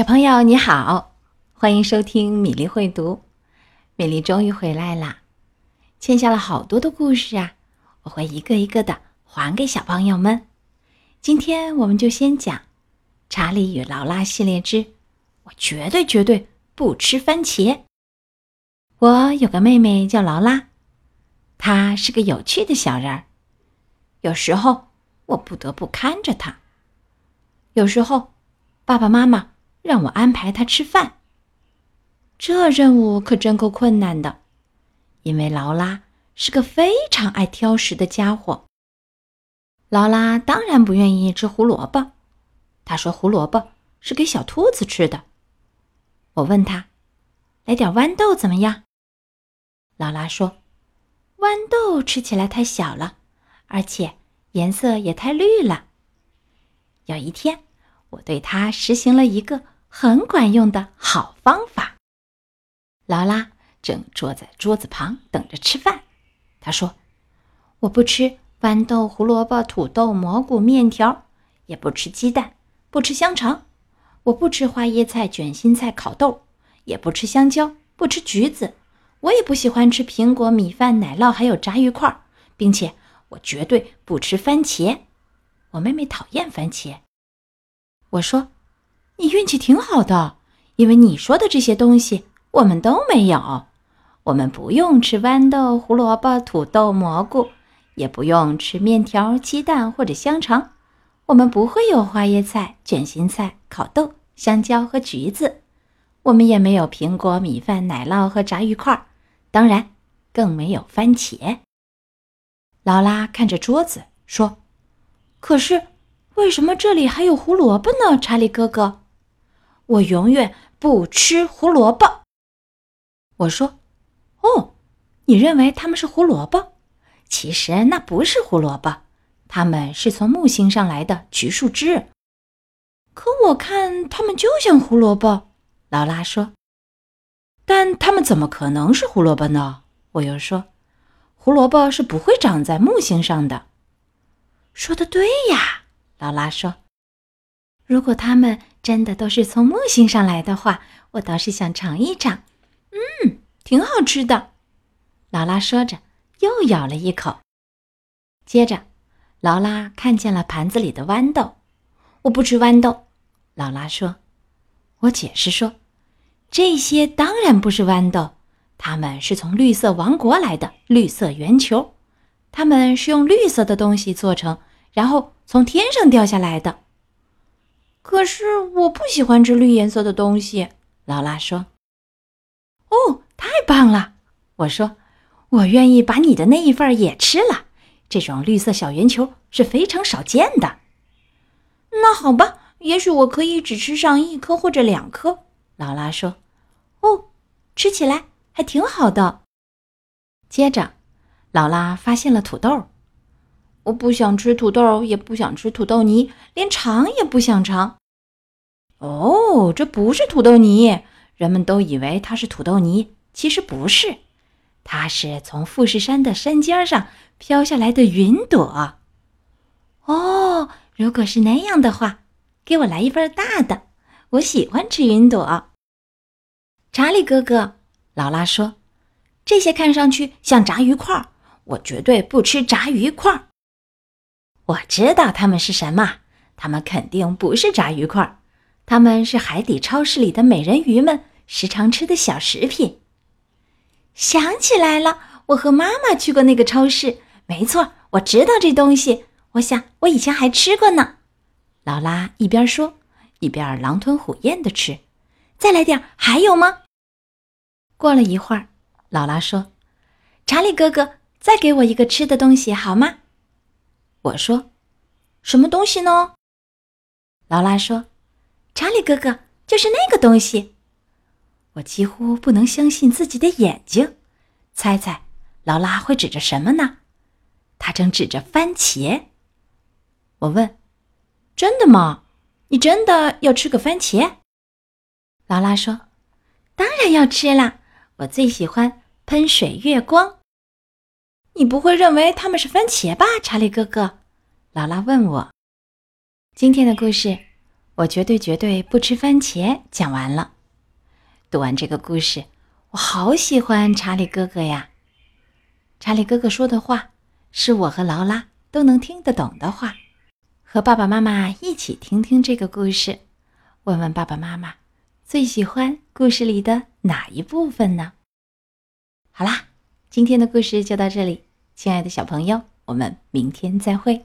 小朋友你好，欢迎收听米粒会读。米粒终于回来啦，欠下了好多的故事啊，我会一个一个的还给小朋友们。今天我们就先讲《查理与劳拉》系列之“我绝对绝对不吃番茄”。我有个妹妹叫劳拉，她是个有趣的小人儿。有时候我不得不看着她，有时候爸爸妈妈。让我安排他吃饭，这任务可真够困难的，因为劳拉是个非常爱挑食的家伙。劳拉当然不愿意吃胡萝卜，她说胡萝卜是给小兔子吃的。我问他：“来点豌豆怎么样？”劳拉说：“豌豆吃起来太小了，而且颜色也太绿了。”有一天。我对他实行了一个很管用的好方法。劳拉正坐在桌子旁等着吃饭。她说：“我不吃豌豆、胡萝卜、土豆、蘑菇、面条，也不吃鸡蛋，不吃香肠。我不吃花椰菜、卷心菜、烤豆，也不吃香蕉，不吃橘子。我也不喜欢吃苹果、米饭、奶酪，还有炸鱼块，并且我绝对不吃番茄。我妹妹讨厌番茄。”我说：“你运气挺好的，因为你说的这些东西我们都没有。我们不用吃豌豆、胡萝卜、土豆、蘑菇，也不用吃面条、鸡蛋或者香肠。我们不会有花椰菜、卷心菜、烤豆、香蕉和橘子。我们也没有苹果、米饭、奶酪和炸鱼块，当然更没有番茄。”劳拉看着桌子说：“可是。”为什么这里还有胡萝卜呢，查理哥哥？我永远不吃胡萝卜。我说：“哦，你认为它们是胡萝卜？其实那不是胡萝卜，它们是从木星上来的橘树枝。可我看它们就像胡萝卜。”劳拉说。“但它们怎么可能是胡萝卜呢？”我又说：“胡萝卜是不会长在木星上的。”说的对呀。劳拉说：“如果它们真的都是从木星上来的话，我倒是想尝一尝。嗯，挺好吃的。”劳拉说着，又咬了一口。接着，劳拉看见了盘子里的豌豆。“我不吃豌豆。”劳拉说。我解释说：“这些当然不是豌豆，它们是从绿色王国来的绿色圆球，它们是用绿色的东西做成。”然后从天上掉下来的。可是我不喜欢吃绿颜色的东西，劳拉说。哦，太棒了！我说，我愿意把你的那一份也吃了。这种绿色小圆球是非常少见的。那好吧，也许我可以只吃上一颗或者两颗。劳拉说。哦，吃起来还挺好的。接着，劳拉发现了土豆。我不想吃土豆，也不想吃土豆泥，连尝也不想尝。哦，这不是土豆泥，人们都以为它是土豆泥，其实不是，它是从富士山的山尖上飘下来的云朵。哦，如果是那样的话，给我来一份大的，我喜欢吃云朵。查理哥哥，劳拉说：“这些看上去像炸鱼块，我绝对不吃炸鱼块。”我知道它们是什么，它们肯定不是炸鱼块，它们是海底超市里的美人鱼们时常吃的小食品。想起来了，我和妈妈去过那个超市，没错，我知道这东西。我想我以前还吃过呢。劳拉一边说，一边狼吞虎咽的吃。再来点，还有吗？过了一会儿，劳拉说：“查理哥哥，再给我一个吃的东西好吗？”我说：“什么东西呢？”劳拉说：“查理哥哥，就是那个东西。”我几乎不能相信自己的眼睛。猜猜，劳拉会指着什么呢？他正指着番茄。我问：“真的吗？你真的要吃个番茄？”劳拉说：“当然要吃啦！我最喜欢喷水月光。”你不会认为他们是番茄吧，查理哥哥？劳拉问我。今天的故事，我绝对绝对不吃番茄讲完了。读完这个故事，我好喜欢查理哥哥呀。查理哥哥说的话是我和劳拉都能听得懂的话。和爸爸妈妈一起听听这个故事，问问爸爸妈妈最喜欢故事里的哪一部分呢？好啦，今天的故事就到这里，亲爱的小朋友，我们明天再会。